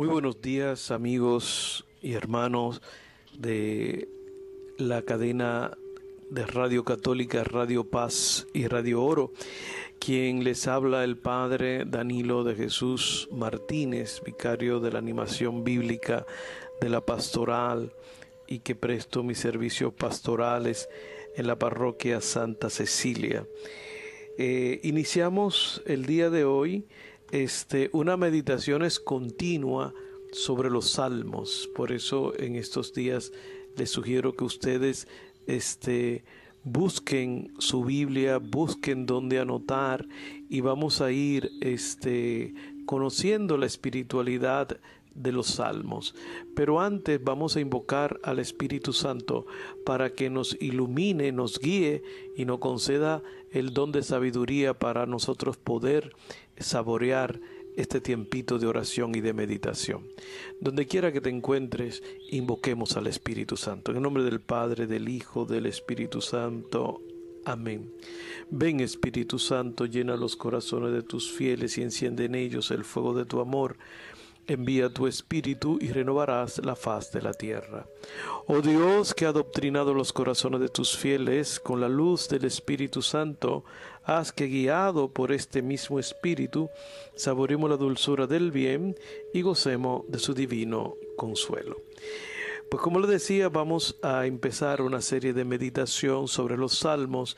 Muy buenos días amigos y hermanos de la cadena de Radio Católica, Radio Paz y Radio Oro, quien les habla el Padre Danilo de Jesús Martínez, vicario de la animación bíblica de la pastoral y que presto mis servicios pastorales en la parroquia Santa Cecilia. Eh, iniciamos el día de hoy este, una meditación es continua sobre los salmos. Por eso en estos días les sugiero que ustedes este, busquen su Biblia, busquen dónde anotar y vamos a ir este, conociendo la espiritualidad de los salmos. Pero antes vamos a invocar al Espíritu Santo para que nos ilumine, nos guíe y nos conceda el don de sabiduría para nosotros poder saborear este tiempito de oración y de meditación. Donde quiera que te encuentres, invoquemos al Espíritu Santo. En el nombre del Padre, del Hijo, del Espíritu Santo. Amén. Ven Espíritu Santo, llena los corazones de tus fieles y enciende en ellos el fuego de tu amor. Envía tu espíritu y renovarás la faz de la tierra. Oh Dios que ha adoctrinado los corazones de tus fieles con la luz del Espíritu Santo, haz que guiado por este mismo Espíritu, saboremos la dulzura del bien y gocemos de su divino consuelo. Pues como le decía, vamos a empezar una serie de meditación sobre los salmos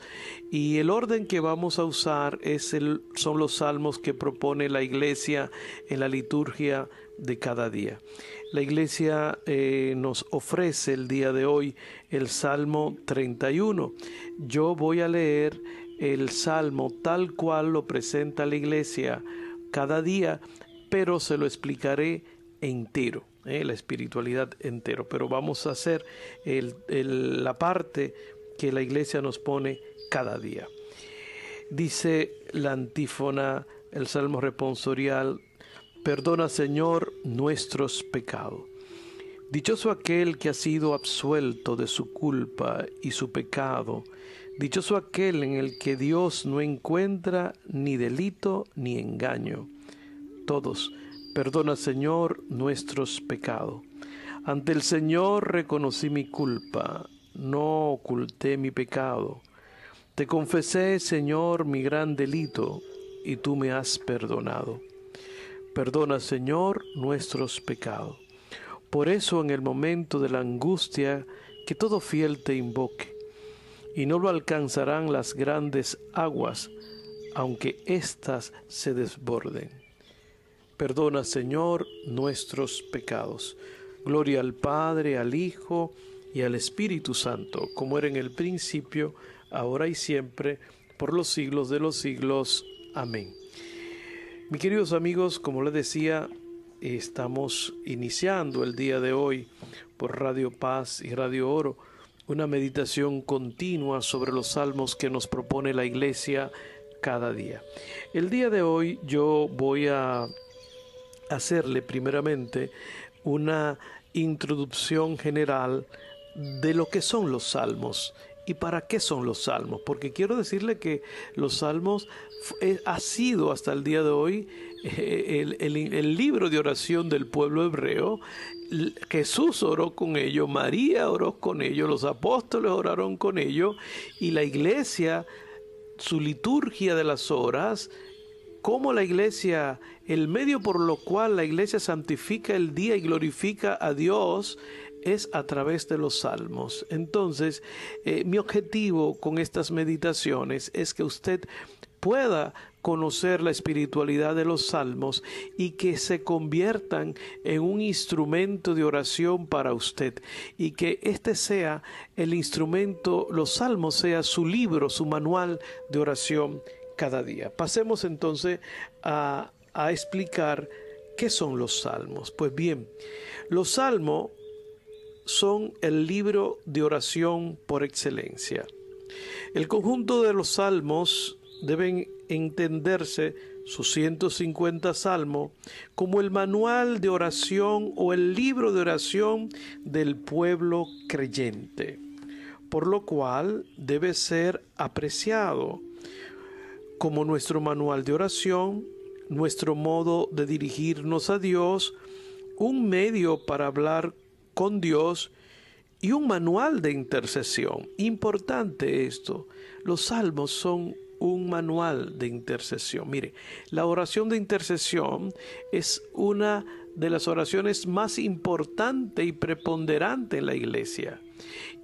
y el orden que vamos a usar es el, son los salmos que propone la iglesia en la liturgia de cada día. La iglesia eh, nos ofrece el día de hoy el Salmo 31. Yo voy a leer el Salmo tal cual lo presenta la iglesia cada día, pero se lo explicaré entero. Eh, la espiritualidad entero. Pero vamos a hacer la parte que la iglesia nos pone cada día. Dice la antífona, el salmo responsorial, perdona Señor nuestros pecados. Dichoso aquel que ha sido absuelto de su culpa y su pecado. Dichoso aquel en el que Dios no encuentra ni delito ni engaño. Todos Perdona, Señor, nuestros pecados. Ante el Señor reconocí mi culpa, no oculté mi pecado. Te confesé, Señor, mi gran delito, y tú me has perdonado. Perdona, Señor, nuestros pecados. Por eso en el momento de la angustia, que todo fiel te invoque, y no lo alcanzarán las grandes aguas, aunque éstas se desborden. Perdona, Señor, nuestros pecados. Gloria al Padre, al Hijo y al Espíritu Santo, como era en el principio, ahora y siempre, por los siglos de los siglos. Amén. Mis queridos amigos, como les decía, estamos iniciando el día de hoy por Radio Paz y Radio Oro una meditación continua sobre los salmos que nos propone la Iglesia cada día. El día de hoy yo voy a hacerle primeramente una introducción general de lo que son los salmos y para qué son los salmos, porque quiero decirle que los salmos ha sido hasta el día de hoy eh, el, libro de oración del pueblo hebreo. Jesús oró con ellos, María oró con ellos, los apóstoles oraron con ellos y la iglesia, su liturgia de las horas, cómo la iglesia, el medio por lo cual la iglesia santifica el día y glorifica a Dios es a través de los salmos. Entonces, eh, mi objetivo con estas meditaciones es que usted pueda conocer la espiritualidad de los salmos y que se conviertan en un instrumento de oración para usted y que este sea el instrumento, los salmos sea su libro, su manual de oración cada día. Pasemos entonces a, explicar qué son los salmos. Pues bien, los salmos son el libro de oración por excelencia. El conjunto de los salmos deben entenderse sus 150 salmos como el manual de oración o el libro de oración del pueblo creyente, por lo cual debe ser apreciado como nuestro manual de oración, nuestro modo de dirigirnos a Dios, un medio para hablar con Dios y un manual de intercesión. Importante esto. Los salmos son un manual de intercesión. Mire, la oración de intercesión es una de las oraciones más importante y preponderante en la iglesia.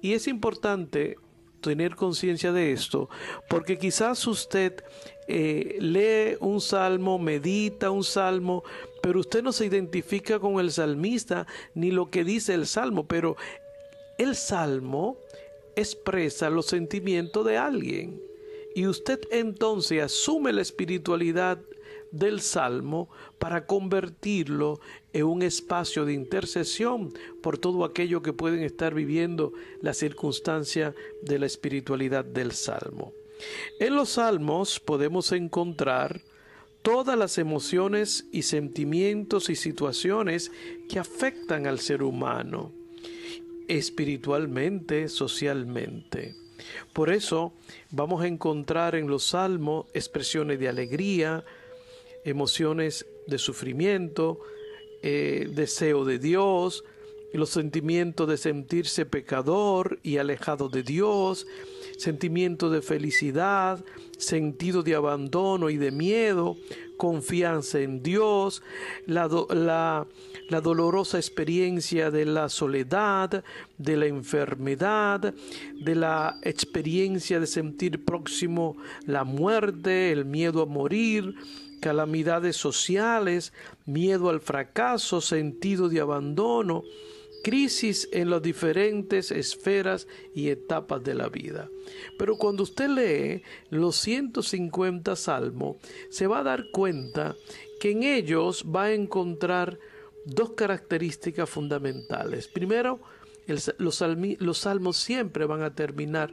Y es importante tener conciencia de esto, porque quizás usted eh, lee un salmo, medita un salmo, pero usted no se identifica con el salmista ni lo que dice el salmo, pero el salmo expresa los sentimientos de alguien. Y usted entonces asume la espiritualidad del Salmo para convertirlo en un espacio de intercesión por todo aquello que pueden estar viviendo la circunstancia de la espiritualidad del Salmo. En los Salmos podemos encontrar todas las emociones y sentimientos y situaciones que afectan al ser humano, espiritualmente, socialmente. Por eso vamos a encontrar en los salmos expresiones de alegría, emociones de sufrimiento, eh, deseo de Dios, los sentimientos de sentirse pecador y alejado de Dios, sentimiento de felicidad, sentido de abandono y de miedo, confianza en Dios, la, dolorosa experiencia de la soledad, de la enfermedad, de la experiencia de sentir próximo la muerte, el miedo a morir, calamidades sociales, miedo al fracaso, sentido de abandono, crisis en las diferentes esferas y etapas de la vida. Pero cuando usted lee los 150 salmos, se va a dar cuenta que en ellos va a encontrar dos características fundamentales. Primero, los, salmos siempre van a terminar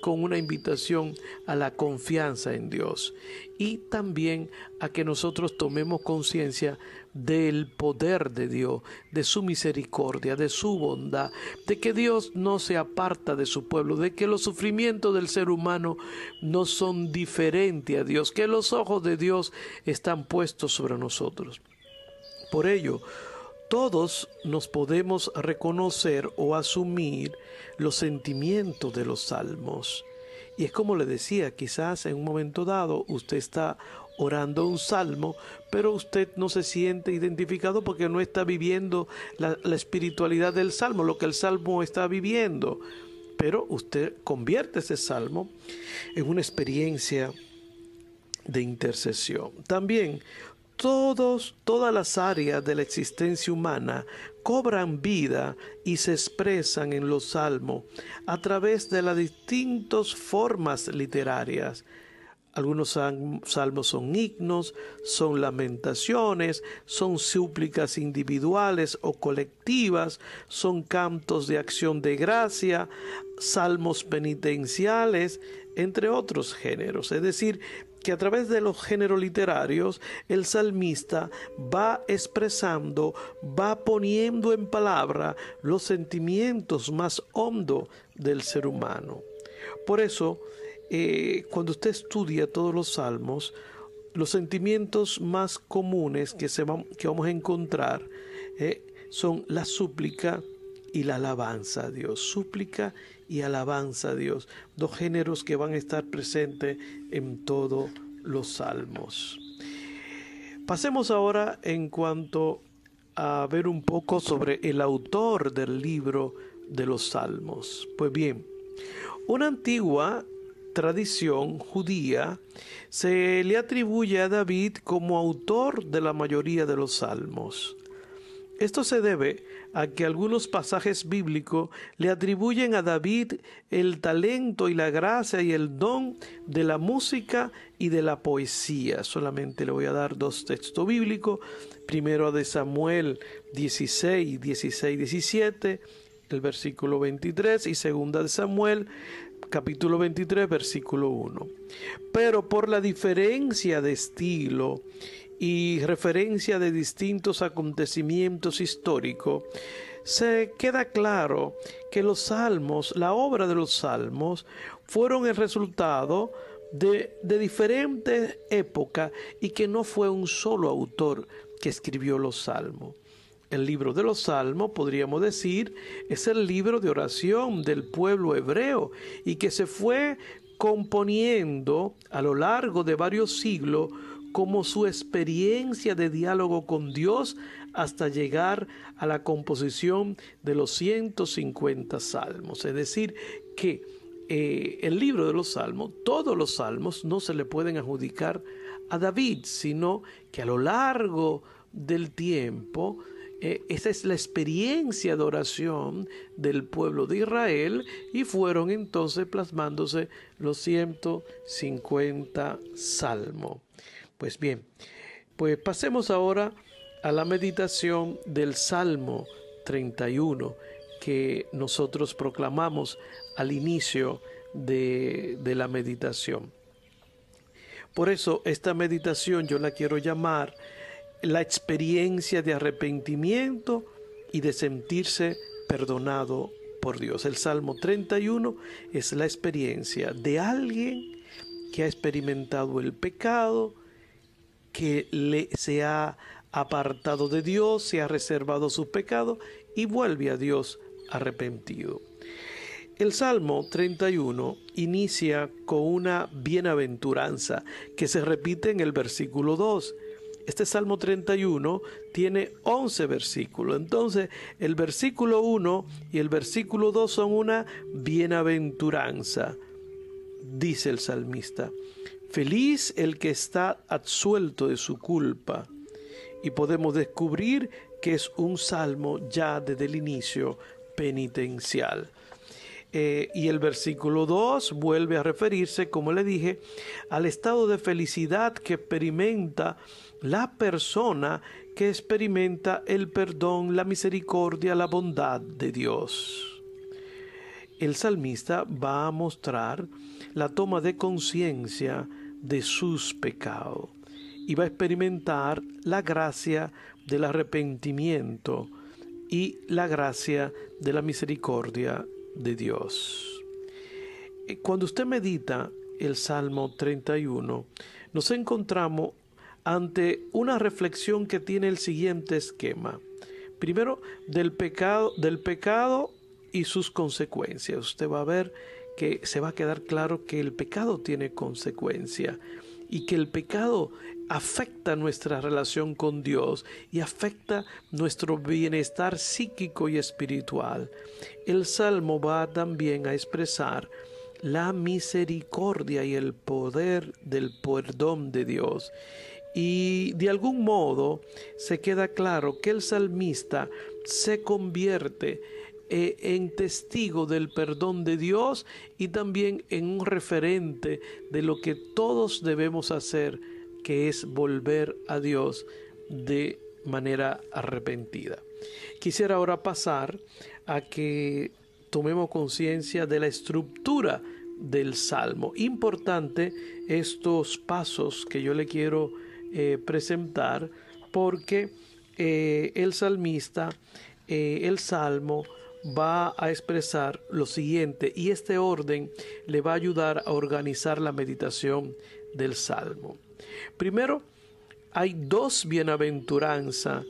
con una invitación a la confianza en Dios y también a que nosotros tomemos conciencia del poder de Dios, de su misericordia, de su bondad, de que Dios no se aparta de su pueblo, de que los sufrimientos del ser humano no son diferentes a Dios, que los ojos de Dios están puestos sobre nosotros. Por ello, todos nos podemos reconocer o asumir los sentimientos de los salmos. Y es como le decía, quizás en un momento dado usted está orando un salmo, pero usted no se siente identificado porque no está viviendo la, espiritualidad del salmo, lo que el salmo está viviendo. Pero usted convierte ese salmo en una experiencia de intercesión. También todos, todas las áreas de la existencia humana cobran vida y se expresan en los salmos a través de las distintas formas literarias. Algunos salmos son himnos, son lamentaciones, son súplicas individuales o colectivas, son cantos de acción de gracia, salmos penitenciales, entre otros géneros. Es decir, que a través de los géneros literarios el salmista va expresando, va poniendo en palabra los sentimientos más hondos del ser humano. Por eso, eh, cuando usted estudia todos los salmos, los sentimientos más comunes que, se que vamos a encontrar eh, son la súplica y la alabanza a Dios. Súplica y alabanza a Dios. Dos géneros que van a estar presentes en todos los salmos. Pasemos ahora en cuanto a ver un poco sobre el autor del libro de los salmos. Pues bien, una antigua tradición judía se le atribuye a David como autor de la mayoría de los salmos. Esto se debe a que algunos pasajes bíblicos le atribuyen a David el talento y la gracia y el don de la música y de la poesía. Solamente le voy a dar dos textos bíblicos. Primero de Samuel 16, 16, 17, el versículo 23 y segunda de Samuel capítulo 23, versículo 1. Pero por la diferencia de estilo y referencia de distintos acontecimientos históricos, se queda claro que los salmos, la obra de los salmos, fueron el resultado de, de diferentes épocas y que no fue un solo autor que escribió los salmos. El libro de los Salmos, podríamos decir, es el libro de oración del pueblo hebreo y que se fue componiendo a lo largo de varios siglos como su experiencia de diálogo con Dios hasta llegar a la composición de los 150 salmos. Es decir, que eh, el libro de los salmos, todos los salmos no se le pueden adjudicar a David, sino que a lo largo del tiempo, eh, esa es la experiencia de oración del pueblo de Israel y fueron entonces plasmándose los 150 salmos. Pues bien, pues pasemos ahora a la meditación del Salmo 31 que nosotros proclamamos al inicio de, de la meditación. Por eso esta meditación yo la quiero llamar la experiencia de arrepentimiento y de sentirse perdonado por Dios. El Salmo 31 es la experiencia de alguien que ha experimentado el pecado, que le, se ha apartado de Dios, se ha reservado su pecado y vuelve a Dios arrepentido. El Salmo 31 inicia con una bienaventuranza que se repite en el versículo 2. Este Salmo 31 tiene 11 versículos. Entonces, el versículo 1 y el versículo 2 son una bienaventuranza, dice el salmista. Feliz el que está absuelto de su culpa. Y podemos descubrir que es un salmo ya desde el inicio penitencial. Eh, y el versículo 2 vuelve a referirse, como le dije, al estado de felicidad que experimenta la persona que experimenta el perdón, la misericordia, la bondad de Dios. El salmista va a mostrar la toma de conciencia de sus pecados y va a experimentar la gracia del arrepentimiento y la gracia de la misericordia de Dios. Eh, cuando usted medita el Salmo 31, nos encontramos ante una reflexión que tiene el siguiente esquema. Primero, del pecado, del pecado y sus consecuencias. Usted va a ver que se va a quedar claro que el pecado tiene consecuencia y que el pecado afecta nuestra relación con Dios y afecta nuestro bienestar psíquico y espiritual. El Salmo va también a expresar la misericordia y el poder del perdón de Dios. Y de algún modo se queda claro que el salmista se convierte eh, en testigo del perdón de Dios y también en un referente de lo que todos debemos hacer, que es volver a Dios de manera arrepentida. Quisiera ahora pasar a que tomemos conciencia de la estructura del Salmo. Importante estos pasos que yo le quiero eh, presentar porque eh, el salmista, el Salmo, va a expresar lo siguiente y este orden le va a ayudar a organizar la meditación del Salmo. Primero, hay dos bienaventuranzas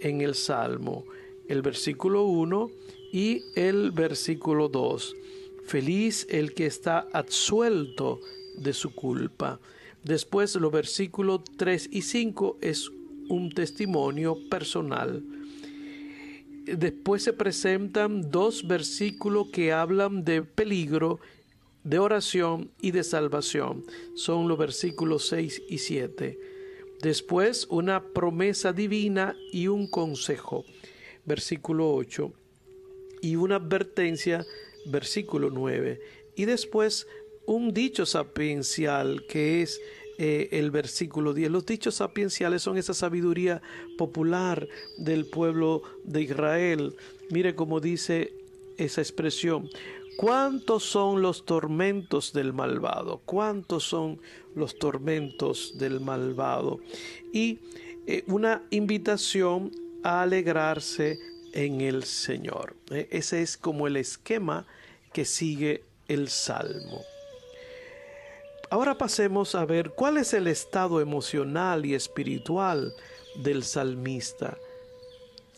en el Salmo, el versículo 1 y el versículo 2. Feliz el que está absuelto de su culpa. Después los versículos 3 y 5 es un testimonio personal después se presentan dos versículos que hablan de peligro, de oración y de salvación. Son los versículos 6 y 7. Después una promesa divina y un consejo. Versículo 8. Y una advertencia. Versículo 9. Y después un dicho sapiencial que es eh, el versículo 10. Los dichos sapienciales son esa sabiduría popular del pueblo de Israel. Mire cómo dice esa expresión. ¿Cuántos son los tormentos del malvado? ¿Cuántos son los tormentos del malvado? Y eh, una invitación a alegrarse en el Señor. Eh, ese es como el esquema que sigue el Salmo. Ahora pasemos a ver cuál es el estado emocional y espiritual del salmista.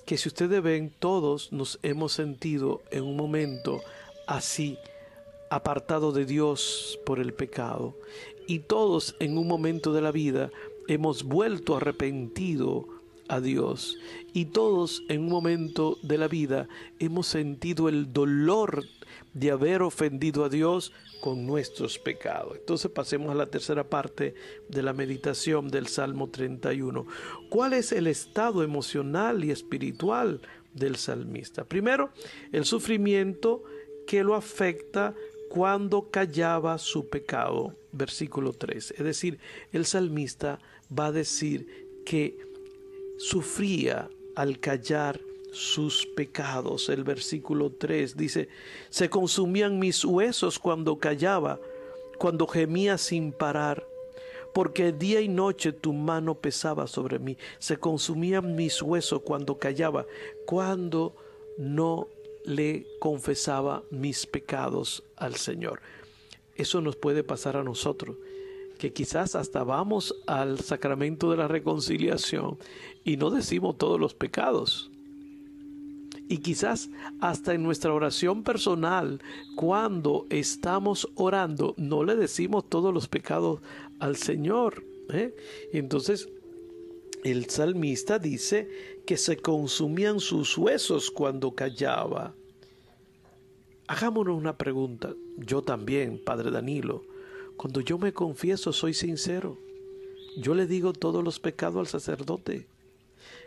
que si ustedes ven, todos nos hemos sentido en un momento así, apartado de Dios por el pecado. Y todos en un momento de la vida hemos vuelto arrepentido a Dios. Y todos en un momento de la vida hemos sentido el dolor de haber ofendido a Dios con nuestros pecados. Entonces pasemos a la tercera parte de la meditación del Salmo 31. ¿Cuál es el estado emocional y espiritual del salmista? Primero, el sufrimiento que lo afecta cuando callaba su pecado. Versículo 3. Es decir, el salmista va a decir que sufría al callar sus pecados. El versículo 3 dice, se consumían mis huesos cuando callaba, cuando gemía sin parar, porque día y noche tu mano pesaba sobre mí. Se consumían mis huesos cuando callaba, cuando no le confesaba mis pecados al Señor. Eso nos puede pasar a nosotros que quizás hasta vamos al sacramento de la reconciliación y no decimos todos los pecados. Y quizás hasta en nuestra oración personal, cuando estamos orando, no le decimos todos los pecados al Señor. ¿eh? Entonces, el salmista dice que se consumían sus huesos cuando callaba. Hagámonos una pregunta, yo también, Padre Danilo. Cuando yo me confieso, soy sincero. Yo le digo todos los pecados al sacerdote.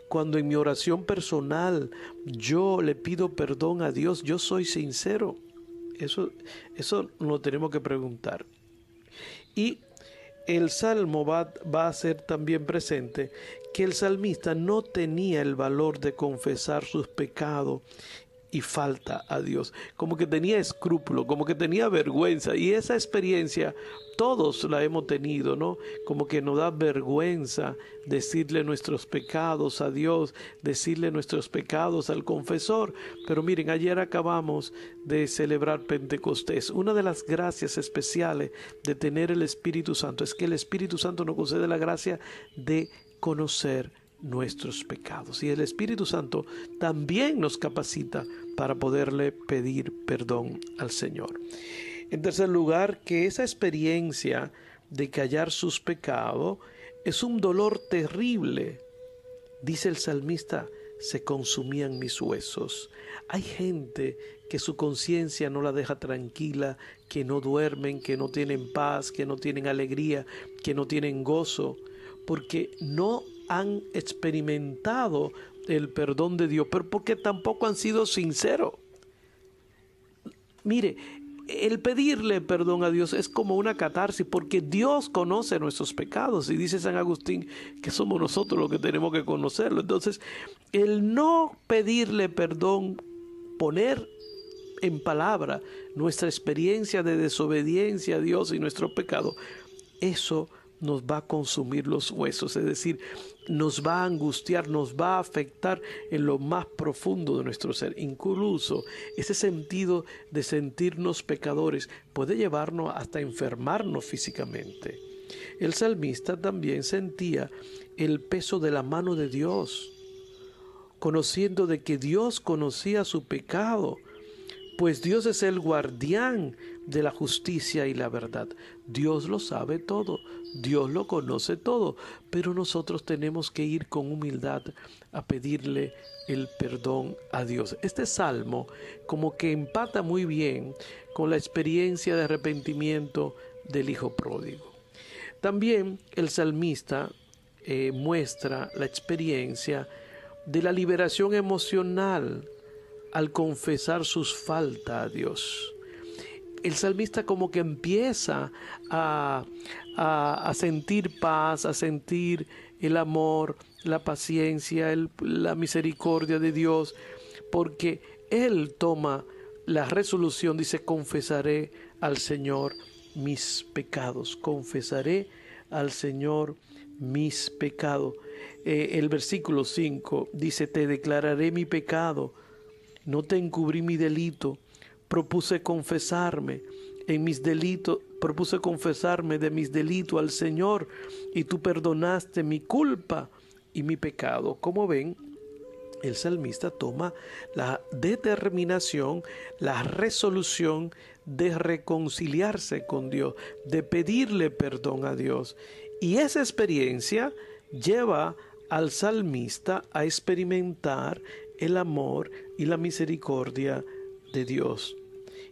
Cuando en mi oración personal yo le pido perdón a Dios, yo soy sincero. Eso, eso lo tenemos que preguntar. Y el salmo va, va, a ser también presente que el salmista no tenía el valor de confesar sus pecados y falta a Dios, como que tenía escrúpulo, como que tenía vergüenza y esa experiencia todos la hemos tenido, ¿no? Como que nos da vergüenza decirle nuestros pecados a Dios, decirle nuestros pecados al confesor. Pero miren, ayer acabamos de celebrar Pentecostés. Una de las gracias especiales de tener el Espíritu Santo es que el Espíritu Santo nos concede la gracia de conocer nuestros pecados. Y el Espíritu Santo también nos capacita para poderle pedir perdón al Señor. En tercer lugar, que esa experiencia de callar sus pecados es un dolor terrible. Dice el salmista, se consumían mis huesos. Hay gente que su conciencia no la deja tranquila, que no duermen, que no tienen paz, que no tienen alegría, que no tienen gozo, porque no han experimentado el perdón de Dios, pero porque tampoco han sido sinceros. Mire, el pedirle perdón a Dios es como una catarsis, porque Dios conoce nuestros pecados y dice San Agustín que somos nosotros los que tenemos que conocerlo. Entonces, el no pedirle perdón, poner en palabra nuestra experiencia de desobediencia a Dios y nuestro pecado, eso nos va a consumir los huesos, es decir, nos va a angustiar, nos va a afectar en lo más profundo de nuestro ser. Incluso ese sentido de sentirnos pecadores puede llevarnos hasta enfermarnos físicamente. El salmista también sentía el peso de la mano de Dios, conociendo de que Dios conocía su pecado pues Dios es el guardián de la justicia y la verdad. Dios lo sabe todo, Dios lo conoce todo, pero nosotros tenemos que ir con humildad a pedirle el perdón a Dios. Este salmo como que empata muy bien con la experiencia de arrepentimiento del Hijo Pródigo. También el salmista eh, muestra la experiencia de la liberación emocional al confesar sus faltas a Dios. El salmista como que empieza a, a, sentir paz, a sentir el amor, la paciencia, la misericordia de Dios, porque él toma la resolución, dice, confesaré al Señor mis pecados, confesaré al Señor mis pecados. Eh, el versículo 5 dice, te declararé mi pecado no te encubrí mi delito, propuse confesarme en mis propuse confesarme de mis delitos al Señor y tú perdonaste mi culpa y mi pecado. Como ven, el salmista toma la determinación, la resolución de reconciliarse con Dios, de pedirle perdón a Dios. Y esa experiencia lleva al salmista a experimentar el amor y la misericordia de Dios.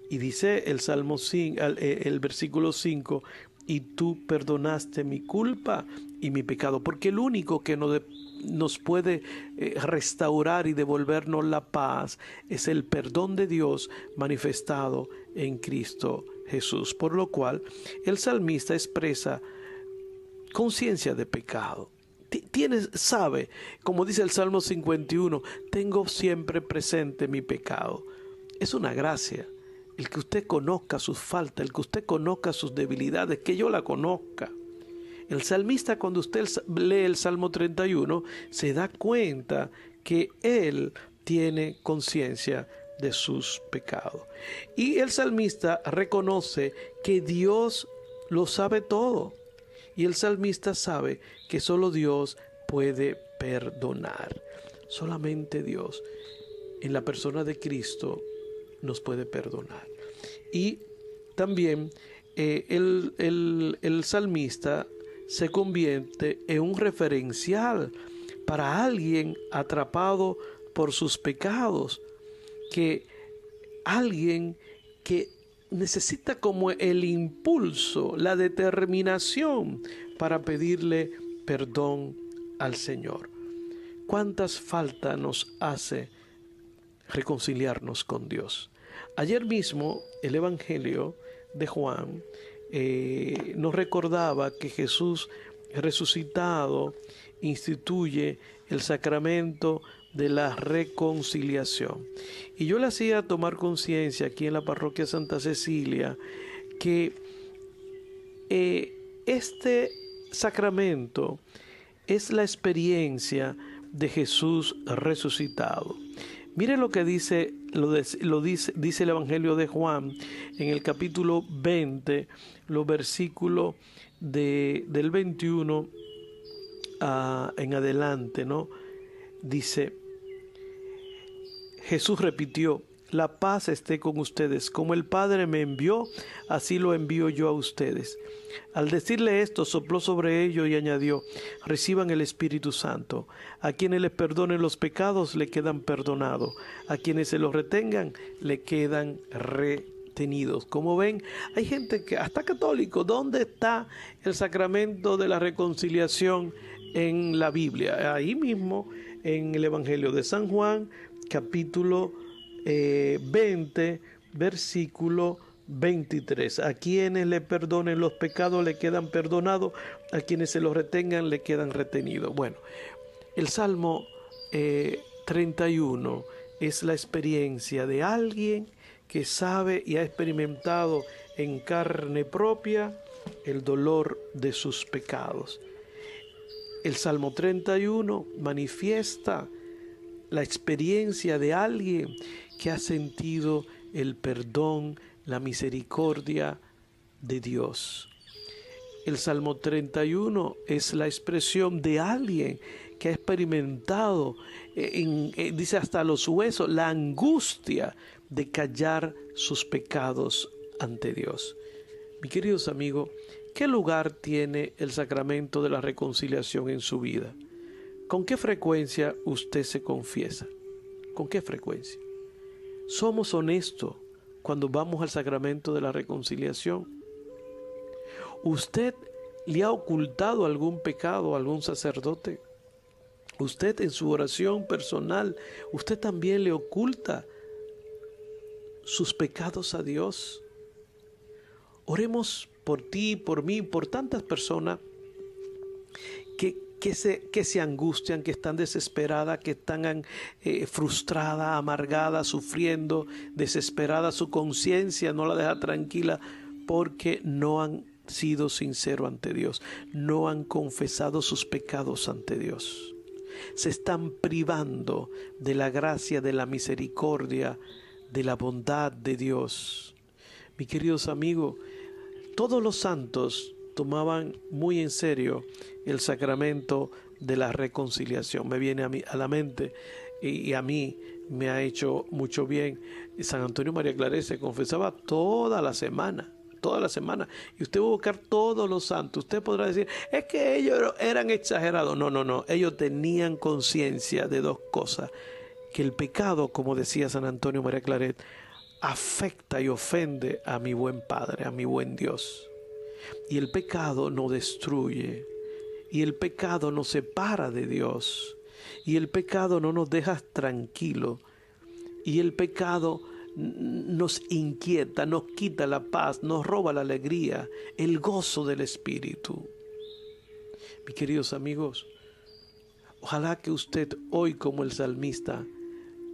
Y dice el Salmo 5, eh, el versículo 5, y tú perdonaste mi culpa y mi pecado, porque el único que nos, nos puede eh, restaurar y devolvernos la paz es el perdón de Dios manifestado en Cristo Jesús, por lo cual el salmista expresa conciencia de pecado. Tienes, sabe, como dice el Salmo 51, tengo siempre presente mi pecado. Es una gracia el que usted conozca sus faltas, el que usted conozca sus debilidades, que yo la conozca. El salmista cuando usted lee el Salmo 31 se da cuenta que él tiene conciencia de sus pecados. Y el salmista reconoce que Dios lo sabe todo. Y el salmista sabe que solo Dios puede perdonar. Solamente Dios en la persona de Cristo nos puede perdonar. Y también eh, el, el salmista se convierte en un referencial para alguien atrapado por sus pecados, que alguien que necesita como el impulso, la determinación para pedirle perdón al Señor. ¿Cuántas faltas nos hace reconciliarnos con Dios? Ayer mismo el Evangelio de Juan eh, nos recordaba que Jesús resucitado instituye el sacramento de la reconciliación. Y yo le hacía tomar conciencia aquí en la parroquia Santa Cecilia que eh, este sacramento es la experiencia de Jesús resucitado. Mire lo que dice, lo, dice, dice el Evangelio de Juan en el capítulo 20, los versículos de, del 21 en adelante, ¿no? Dice, Jesús repitió, la paz esté con ustedes. Como el Padre me envió, así lo envío yo a ustedes. Al decirle esto, sopló sobre ellos y añadió, reciban el Espíritu Santo. A quienes les perdonen los pecados, le quedan perdonados. A quienes se los retengan, le quedan retenidos. Como ven, hay gente que, hasta católico, ¿dónde está el sacramento de la reconciliación en la Biblia? Ahí mismo, en el Evangelio de San Juan, capítulo 20, eh, versículo 23. A quienes le perdonen los pecados le quedan perdonados, a quienes se los retengan le quedan retenidos. Bueno, el Salmo 31 eh, es la experiencia de alguien que sabe y ha experimentado en carne propia el dolor de sus pecados. El Salmo 31 manifiesta la experiencia de alguien que ha sentido el perdón, la misericordia de Dios. El Salmo 31 es la expresión de alguien que ha experimentado, eh, eh, dice hasta los huesos, la angustia de callar sus pecados ante Dios. Mi queridos amigos, ¿qué lugar tiene el sacramento de la reconciliación en su vida? ¿Con qué frecuencia usted se confiesa? ¿Con qué frecuencia? ¿Somos honestos cuando vamos al sacramento de la reconciliación? ¿Usted le ha ocultado algún pecado a algún sacerdote? ¿Usted en su oración personal, usted también le oculta sus pecados a Dios? Oremos por ti, por mí, por tantas personas que que se, angustian, que están desesperadas, que están eh, frustradas, amargadas, sufriendo, desesperadas. Su conciencia no la deja tranquila porque no han sido sinceros ante Dios, no han confesado sus pecados ante Dios. Se están privando de la gracia, de la misericordia, de la bondad de Dios. Mi queridos amigos, todos los santos tomaban muy en serio el sacramento de la reconciliación. Me viene a, mí, a la mente y, a mí me ha hecho mucho bien. San Antonio María Claret se confesaba toda la semana toda la semana. Y usted va a buscar todos los santos. Usted podrá decir, es que ellos eran exagerados. No, no, no. Ellos tenían conciencia de dos cosas. Que el pecado, como decía San Antonio María Claret, afecta y ofende a mi buen Padre, a mi buen Dios. Y el pecado no destruye. Y el pecado nos separa de Dios. Y el pecado no nos deja tranquilo. Y el pecado nos inquieta, nos quita la paz, nos roba la alegría, el gozo del Espíritu. Mis queridos amigos, ojalá que usted hoy como el salmista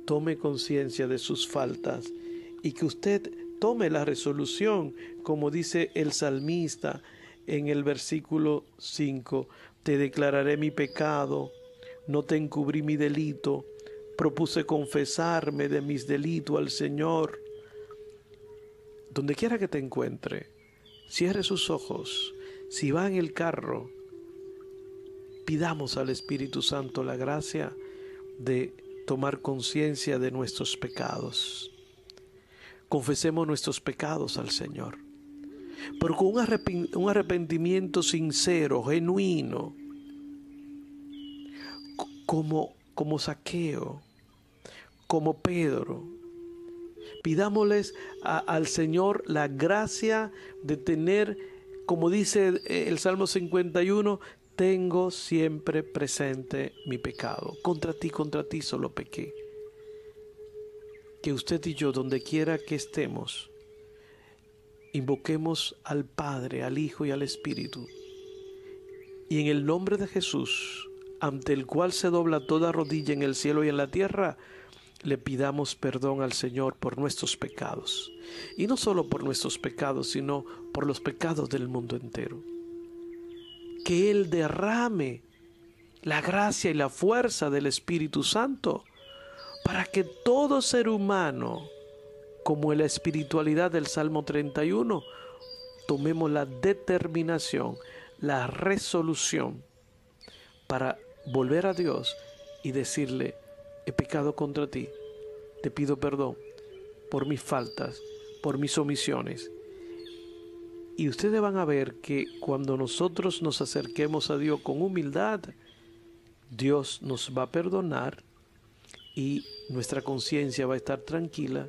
tome conciencia de sus faltas y que usted tome la resolución, como dice el salmista en el versículo 5, te declararé mi pecado, no te encubrí mi delito, propuse confesarme de mis delitos al Señor. Donde quiera que te encuentre, cierre sus ojos. Si va en el carro, pidamos al Espíritu Santo la gracia de tomar conciencia de nuestros pecados. Confesemos nuestros pecados al Señor, pero con un arrepentimiento sincero, genuino, como, como saqueo, como Pedro. Pidámosles al Señor la gracia de tener, como dice el Salmo 51, tengo siempre presente mi pecado. Contra ti, contra ti solo pequé. Que usted y yo, donde quiera que estemos, invoquemos al Padre, al Hijo y al Espíritu. Y en el nombre de Jesús, ante el cual se dobla toda rodilla en el cielo y en la tierra, le pidamos perdón al Señor por nuestros pecados. Y no solo por nuestros pecados, sino por los pecados del mundo entero. Que Él derrame la gracia y la fuerza del Espíritu Santo para que todo ser humano, como en la espiritualidad del Salmo 31, tomemos la determinación, la resolución para volver a Dios y decirle, he pecado contra ti, te pido perdón por mis faltas, por mis omisiones. Y ustedes van a ver que cuando nosotros nos acerquemos a Dios con humildad, Dios nos va a perdonar y nuestra conciencia va a estar tranquila,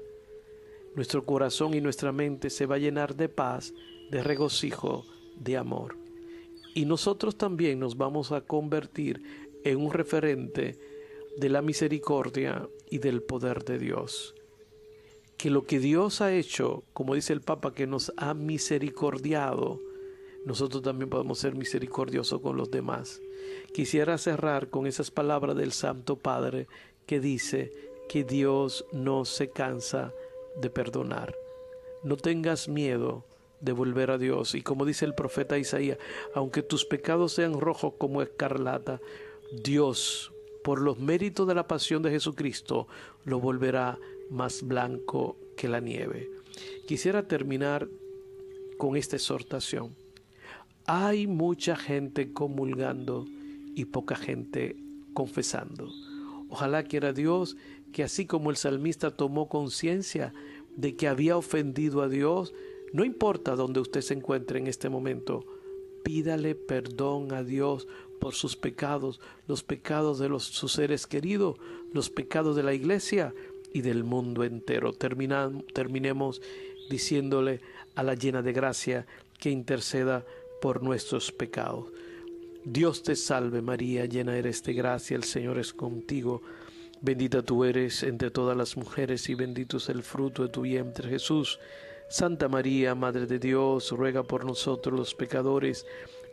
nuestro corazón y nuestra mente se va a llenar de paz, de regocijo, de amor. Y nosotros también nos vamos a convertir en un referente de la misericordia y del poder de Dios. Que lo que Dios ha hecho, como dice el Papa, que nos ha misericordiado, nosotros también podemos ser misericordiosos con los demás. Quisiera cerrar con esas palabras del Santo Padre que dice que Dios no se cansa de perdonar. No tengas miedo de volver a Dios. Y como dice el profeta Isaías, aunque tus pecados sean rojos como escarlata, Dios por los méritos de la pasión de Jesucristo, lo volverá más blanco que la nieve. Quisiera terminar con esta exhortación. Hay mucha gente comulgando y poca gente confesando. Ojalá quiera Dios que así como el salmista tomó conciencia de que había ofendido a Dios, no importa dónde usted se encuentre en este momento, pídale perdón a Dios por sus pecados, los pecados de los, sus seres queridos, los pecados de la iglesia y del mundo entero. terminemos diciéndole a la llena de gracia que interceda por nuestros pecados. Dios te salve María, llena eres de gracia, el Señor es contigo. Bendita tú eres entre todas las mujeres y bendito es el fruto de tu vientre Jesús. Santa María, Madre de Dios, ruega por nosotros los pecadores,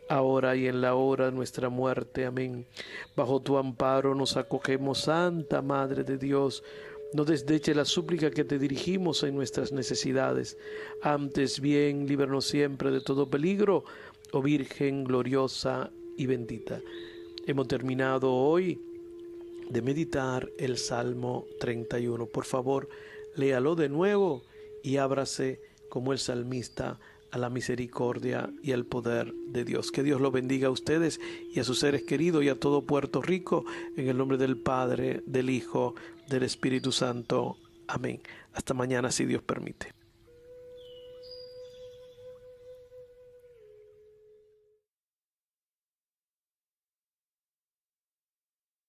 ahora y en la hora de nuestra muerte. Amén. Bajo tu amparo nos acogemos, Santa Madre de Dios. No desdeche la súplica que te dirigimos en nuestras necesidades. Antes bien, líbranos siempre de todo peligro, oh Virgen gloriosa y bendita. Hemos terminado hoy de meditar el Salmo 31. Por favor, léalo de nuevo y ábrase como el salmista a la misericordia y al poder de Dios. Que Dios lo bendiga a ustedes y a sus seres queridos y a todo Puerto Rico, en el nombre del Padre, del Hijo, del Espíritu Santo. Amén. Hasta mañana si Dios permite.